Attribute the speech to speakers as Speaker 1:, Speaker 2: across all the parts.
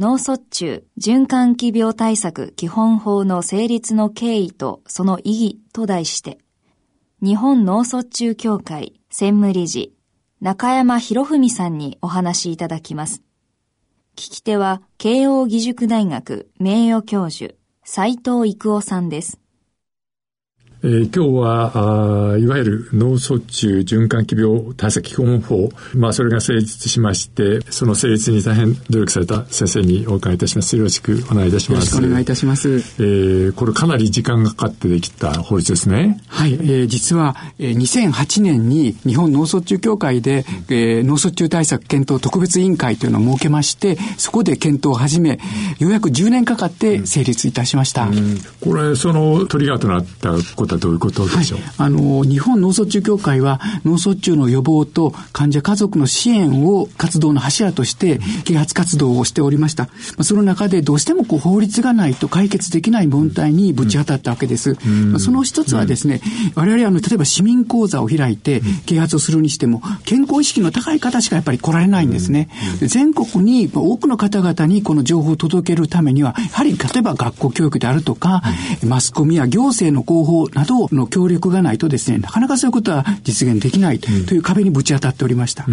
Speaker 1: 脳卒中循環器病対策基本法の成立の経緯とその意義と題して日本脳卒中協会専務理事中山博文さんにお話しいただきます。聞き手は慶応義塾大学名誉教授斎藤育夫さんです。
Speaker 2: えー、今日はあいわゆる脳卒中循環器病対策基本法、まあ、それが成立しましてその成立に大変努力された先生にお伺いいたします。よろしくお願いいたします。
Speaker 3: よろしくお願いいたします、え
Speaker 2: ー、これかなり時間がかかってできた法律ですね。
Speaker 3: はい、えー、実は、えー、2008年に日本脳卒中協会で、えー、脳卒中対策検討特別委員会というのを設けましてそこで検討を始めようやく10年かかって成立いたしました、うんうん、
Speaker 2: これそのトリガーとなったこととはどういうことでしょう、はい、
Speaker 3: あの、日本脳卒中協会は脳卒中の予防と患者家族の支援を活動の柱として啓発活動をしておりました。その中でどうしてもこう法律がないと解決できない問題にぶち当たったわけです。うん、その一つはですね、我々あの、例えば市民講座を開いて啓発をするにしても、健康意識の高い方しかやっぱり来られないんですね。全国に多くの方々にこの情報を届けるためには、やはり例えば学校教育であるとか、マスコミや行政の広報などの協力がないとですね、なかなかそういうことは実現できないという壁にぶち当たっておりました。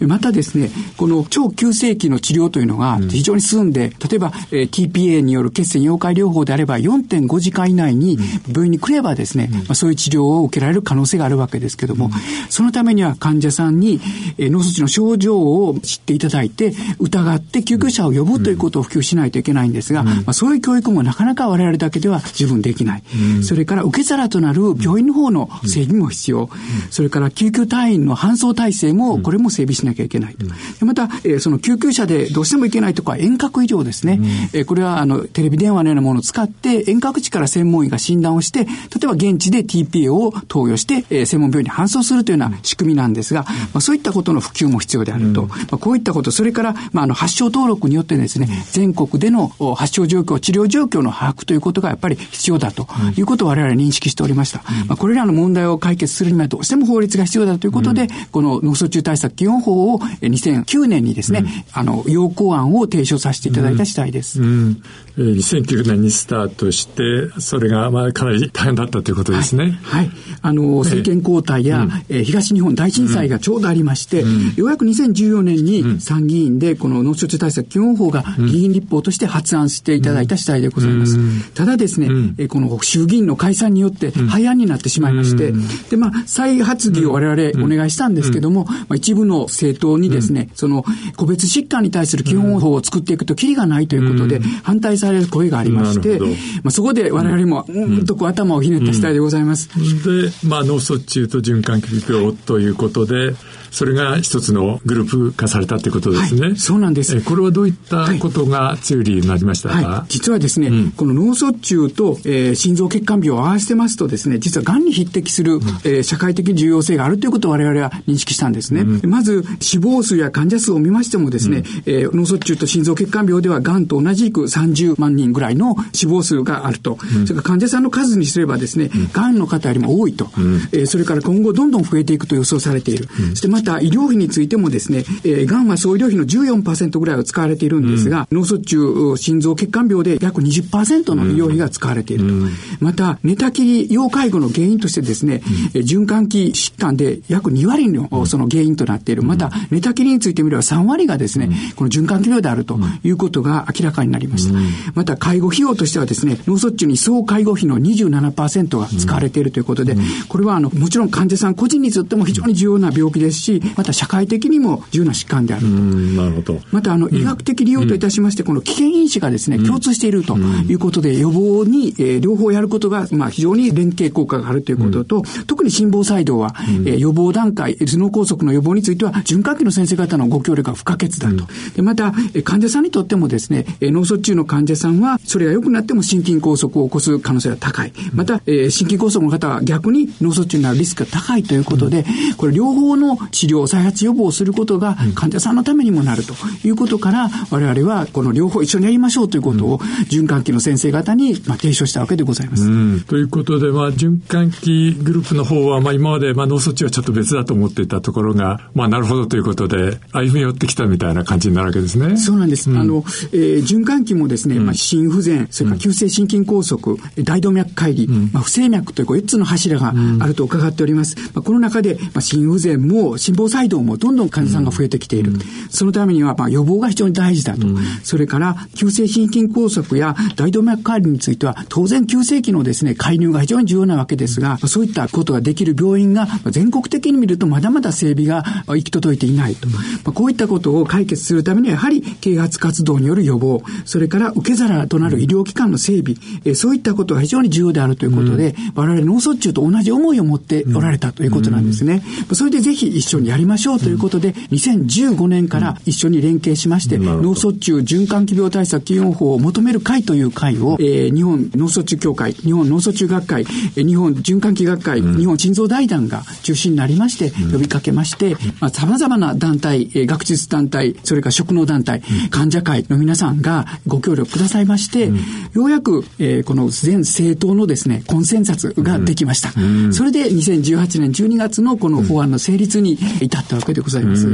Speaker 3: うん、またですね、この超急性期の治療というのが非常に進んで、例えば、えー、TPA による血栓溶解療法であれば4.5時間以内に病院に来ればですね、まあ、そういう治療を受けられる可能性があるわけですけども、そのためには患者さんに、えー、脳卒中の症状を知っていただいて、疑って救急車を呼ぶということを普及しないといけないんですが、まあ、そういう教育もなかなか我々だけでは十分できない。それから受け皿となる病院の方の整備も必要、それから救急隊員の搬送体制も、これも整備しなきゃいけないと。また、えー、その救急車でどうしてもいけないとか遠隔医療ですね。えー、これは、あの、テレビ電話のようなものを使って、遠隔地から専門医が診断をして、例えば現地で TPA を投与して、えー、専門病院に搬送するというような仕組みなんですが、まあ、そういったことの普及も必要であると。まあ、こういったこと、それから、まあ、あの、発症登録によってですね、全国での発症状況、治療状況の把握ということがやっぱり必要だということを我々認識しておりました。まあ、これらの問題を解決するにはどうしても法律が必要だということで、うん、この脳卒中対策基本法を2009年にですね、うん、あの、要項案を提唱させていただいた次第です。うん、
Speaker 2: えー、2009年にスタートして、それがまあかなり大変だったということですね。
Speaker 3: はい。はい、あの、政権交代や、えー、東日本大震災がちょうどありまして、ようやく2014年に参議院でこの脳卒中対策基本法が議員立法として発案していただいた次第でございます。ただですね、えー、この衆議院の解散によって廃案になってしまいまして、で、まあ、再発議を我々お願いしたんですけども、まあ、一部の政党にですね、その、個別疾患に対する基本法を作っていくときりがないということで、反対される声がありまして、まあ、そこで我々も、うんとこう頭をひねった次第でございます。
Speaker 2: で、まあ、脳卒中と循環器病ということで、それが一つのグループ化されたということですね。はい、
Speaker 3: そうなんです。
Speaker 2: これはどういったことが強い理由になりましたか、はい
Speaker 3: はい、実はですね、うん、この脳卒中と、えー、心臓血管病を合わせてますとですね、実は癌に匹敵する、うん、えー、社会的重要性があるということを我々は認識したんですね。うん、まず、死亡数や患者数を見ましてもですね、うん、えー、脳卒中と心臓血管病では癌と同じく30万人ぐらいの死亡数があると。それから患者さんの数にすればですね、癌の方よりも多いと。えー、それから今後どんどん増えていくと予想されている。そしてまた医療費についてもですね、えー、がんは総医療費の14%ぐらいを使われているんですが、うん、脳卒中、心臓血管病で約20%の医療費が使われていると。うん、また、寝たきり要介護の原因としてですね、うん、循環器疾患で約2割のその原因となっている。また、寝たきりについてみれば3割がですね、この循環器病であるということが明らかになりました。また、介護費用としてはですね、脳卒中に総介護費の27%が使われているということで、これはあの、もちろん患者さん個人にとっても非常に重要な病気ですし、し、また社会的にも重要な疾患であると。
Speaker 2: なるほど。
Speaker 3: また、あの、医学的利用といたしまして、この危険因子がですね、共通しているということで、予防に、えー、両方やることが、まあ、非常に連携効果があるということと、特に心房細動は、えー、予防段階、頭脳梗塞の予防については、循環器の先生方のご協力が不可欠だと。でまた、患者さんにとってもですね、脳卒中の患者さんは、それが良くなっても心筋梗塞を起こす可能性が高い。また、えー、心筋梗塞の方は逆に脳卒中になるリスクが高いということで、これ両方の治療、再発予防をすることが患者さんのためにもなるということから、我々はこの両方一緒にやりましょうということを、循環器の先生方に、まあ、提唱したわけでございます。
Speaker 2: ということで、まあ、循環器グループの方は、まあ、今まで、まあ、脳卒中はちょっと別だと思っていたところが、まあ、なるほどということで、歩み寄ってきたみたいな感じになるわけですね。
Speaker 3: そうなんです。うん、あの、えー、循環器もですね、まあ、心不全、それから急性心筋梗塞、大動脈解離、まあ、不整脈という4つの柱があると伺っております。まあ、この中で、まあ、心不全も心房細動もどんどん患者さんが増えてきている。そのためには、まあ、予防が非常に大事だと。それから、急性心筋梗塞や大動脈解離については、当然急性期のですね、介入が非常に重要なわけですが、そういったことができる病院が、全国的に見るとまだまだ整備が行き届いていないと。まあ、こういったことを解決するためには、やはり啓発活動による予防、それから受け皿となる医療機関の整備、えそういったことが非常に重要であるということで、うん、我々脳卒中と同じ思いを持っておられたということなんですね。うん、それでぜひ一緒にやりましょうということで、2015年から一緒に連携しまして、脳卒中循環器病対策基本法を求める会という会を、えー、日本脳卒中協会、日本脳卒中学会、日本循環器学会、日本心臓財団が中心になりまして、呼びかけまして、まあ、様々な団体、学術団体、それから職能団体、患者会の皆さんがご協力くださいまして、ようやく、えー、この全政党のですね、コンセンサスができました。それで2018年12月のこの法案の成立に至ったわけでございます。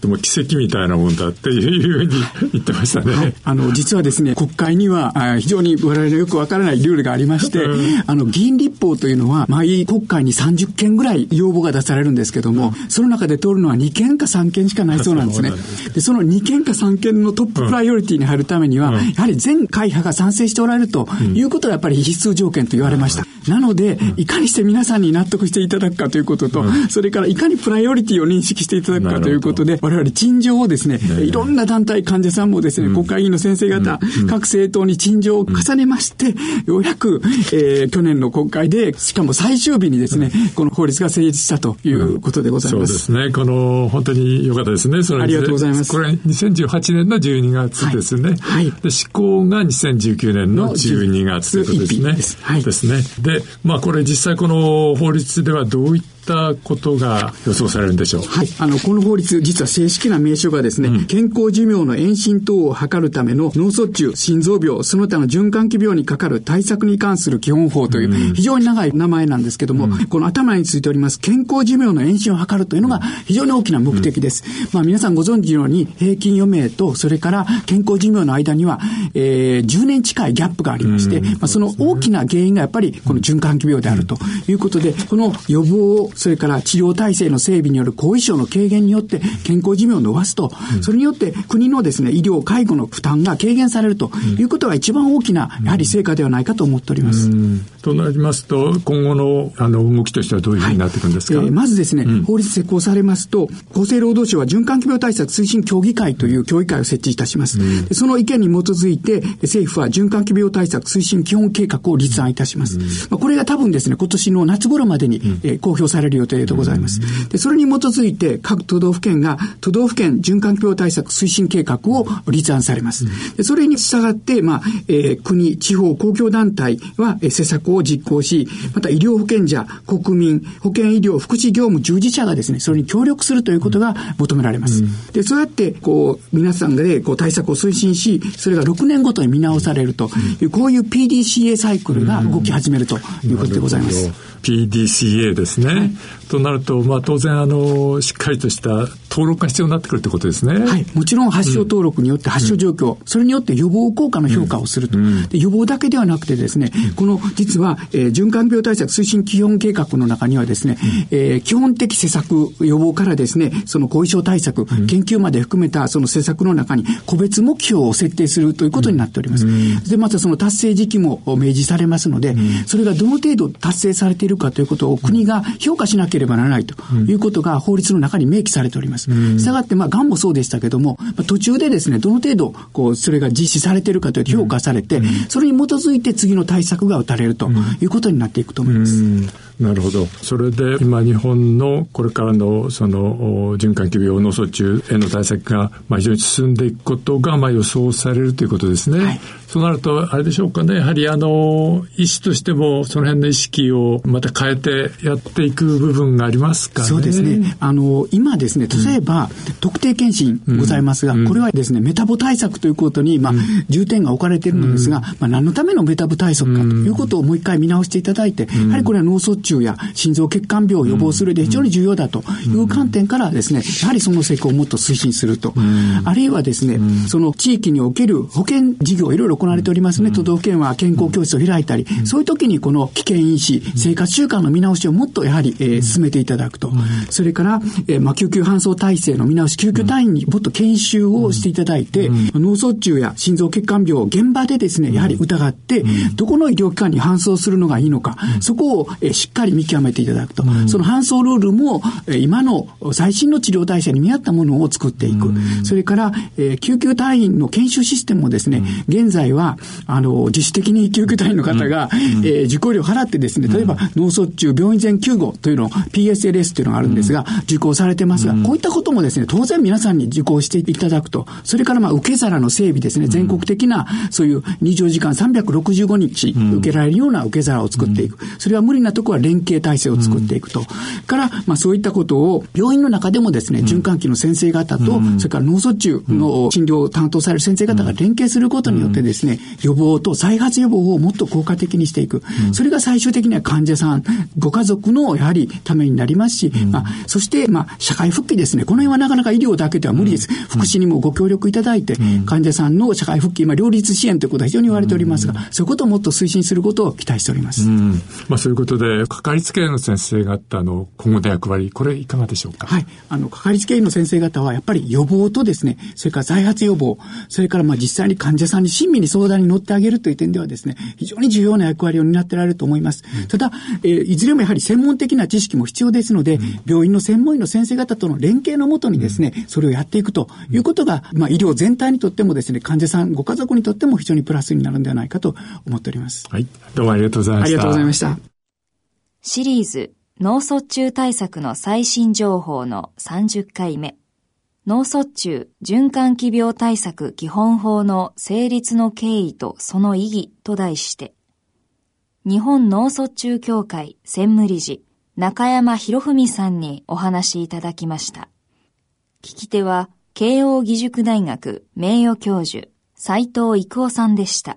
Speaker 2: でも奇跡みたいなもんだっていうふうに言ってましたね。はい、
Speaker 3: あの、実はですね、国会にはあ非常に我々のよくわからないルールがありまして、あの、議員立法というのは、毎国会に30件ぐらい要望が出されるんですけども、その中で通るのは2件か3件しかないそうなんですね。でその2件か3件のトッププライオリティに入るためには、やはり全会派が賛成しておられるということがやっぱり必須条件と言われました。なので、いかにして皆さんに納得していただくかということと、それからいかにプライオリティを認識していただくかということで、我々陳情をですね、いろんな団体、患者さんもですね、国会議員の先生方、各政党に陳情を重ねまして、ようやく、えー、去年の国会で、しかも最終日にですね、この法律が成立したということでございます。
Speaker 2: そうですね。この、本当に良かったですね。
Speaker 3: ありがとうございます。
Speaker 2: これ、2018年の12月ですね。はい。で、施行が2019年の12月ということですね。です。はい。ですね。で、まあこれ実際この法律ではどういったったことが予想されるんでしょう？
Speaker 3: はい。あの、この法律、実は正式な名称がですね、うん、健康寿命の延伸等を図るための脳卒中、心臓病、その他の循環器病にかかる対策に関する基本法という、非常に長い名前なんですけども、うん、この頭についております健康寿命の延伸を図るというのが非常に大きな目的です。まあ皆さんご存知のように、平均余命と、それから健康寿命の間には、えー、10年近いギャップがありまして、まあその大きな原因がやっぱりこの循環器病であるということで、この予防それから治療体制の整備による後遺症の軽減によって健康寿命を伸ばすと、うん、それによって国のですね、医療、介護の負担が軽減されるということが一番大きな、やはり成果ではないかと思っております。
Speaker 2: となりますと、今後のあの動きとしてはどういうふうになっていくんですか、はい、えー、
Speaker 3: まずですね、うん、法律施行されますと、厚生労働省は循環器病対策推進協議会という協議会を設置いたします。うん、その意見に基づいて、政府は循環器病対策推進基本計画を立案いたします。うん、まあ、これが多分ですね、今年の夏頃までに、えー、公表される予定でございます。で、それに基づいて各都道府県が都道府県循環器病対策推進計画を立案されます。でそれに従って、まあ、えー、国、地方、公共団体は、えー、施策を実行し、また医療保険者、国民、保健医療、福祉業務従事者がですね、それに協力するということが求められます。で、そうやって、こう、皆さんで、こう、対策を推進し、それが6年ごとに見直されるという、こういう PDCA サイクルが動き始めるということでございます。
Speaker 2: PDCA ですね。はい、となると、まあ、当然あのしっかりとした登録が必要になってくるってことですね。
Speaker 3: はい、もちろん発症登録によって発症状況、うん、それによって予防効果の評価をすると、うん、で予防だけではなくてですね、うん、この実は、えー、循環病対策推進基本計画の中にはですね、えー、基本的施策予防からですね、その後遺症対策、研究まで含めたその施策の中に個別目標を設定するということになっております。で、またその達成時期も明示されますので、それがどの程度達成されているかということを国が評価価しなければならないということが法律の中に明記されております。したがって、まあ、がんもそうでしたけども、途中でですね、どの程度、こう、それが実施されているかという評価されて、それに基づいて次の対策が打たれるということになっていくと思います。
Speaker 2: なるほど。それで今日本のこれからのその循環器病脳卒中への対策がまあ非常に進んでいくことがまあ予想されるということですね。はい、そうなるとあれでしょうかね。やはりあの医師としてもその辺の意識をまた変えてやっていく部分がありますかね。
Speaker 3: そうですね。あの今ですね、例えば、うん、特定健診ございますが、うん、これはですねメタボ対策ということにまあ、重点が置かれているのですが、まあ何のためのメタボ対策かということをもう一回見直していただいて、やはりこれは脳卒中や心臓血管病を予防するで非常に重要だという観点からですね、やはりその施工をもっと推進すると。あるいはですね、その地域における保険事業いろいろ行われておりますね。都道府県は健康教室を開いたり、そういう時にこの危険因子、生活習慣の見直しをもっとやはり、えー、進めていただくと。それから、えー、まあ、救急搬送体制の見直し、救急隊員にもっと研修をしていただいて、脳卒中や心臓血管病を現場でですね、やはり疑って、どこの医療機関に搬送するのがいいのか、そこを、えー、しっかり見極めていただくと。その搬送ルールも、えー、今の最新の治療体制に見合ったものを作っていく。それから、えー、救急隊員の研修システムもですね、現在は、あの、自主的に救急隊員の方が、えー、受講料払ってですね、例えば脳卒中病院全救護というのを PSLS というのがあるんですが、受講されてますが、こういったこともですね、当然皆さんに受講していただくと、それからまあ受け皿の整備ですね、全国的なそういう24時間365日受けられるような受け皿を作っていく。それは無理なところは連携体制を作っていくと。から、まあそういったことを病院の中でもですね、循環器の先生方と、それから脳卒中の診療を担当される先生方が連携することによってですね、予防と再発予防をもっと効果的にしていく。それが最終的には患者さん、ご家族のやはりためになりますし、まあ、そして、まあ、社会復帰ですね。この辺はなかなか医療だけでは無理です。福祉にもご協力いただいて、患者さんの社会復帰、今、両立支援ということは非常に言われておりますが、そういうことをもっと推進することを期待しております。
Speaker 2: まあ、そういうことで、かかりつけ医の先生方の今後の役割、これいかがでしょうか？
Speaker 3: はい。あの、かかりつけ医の先生方は、やっぱり予防とですね、それから再発予防、それからまあ実際に患者さんに親身に相談に乗ってあげるという点ではですね、非常に重要な役割を担ってられると思います。うん、ただ、えー、いずれもやはり専門的な知識も必要ですので、うん、病院の専門医の先生方との連携のもとにですね、それをやっていくということが、まあ医療全体にとってもですね、患者さん、ご家族にとっても非常にプラスになるんではないかと思っております。
Speaker 2: はい。どうもありがとうございました。あり
Speaker 3: がとうございました。
Speaker 1: シリーズ脳卒中対策の最新情報の30回目。脳卒中循環器病対策基本法の成立の経緯とその意義と題して、日本脳卒中協会専務理事中山博文さんにお話しいただきました。聞き手は慶応義塾大学名誉教授斉藤育夫さんでした。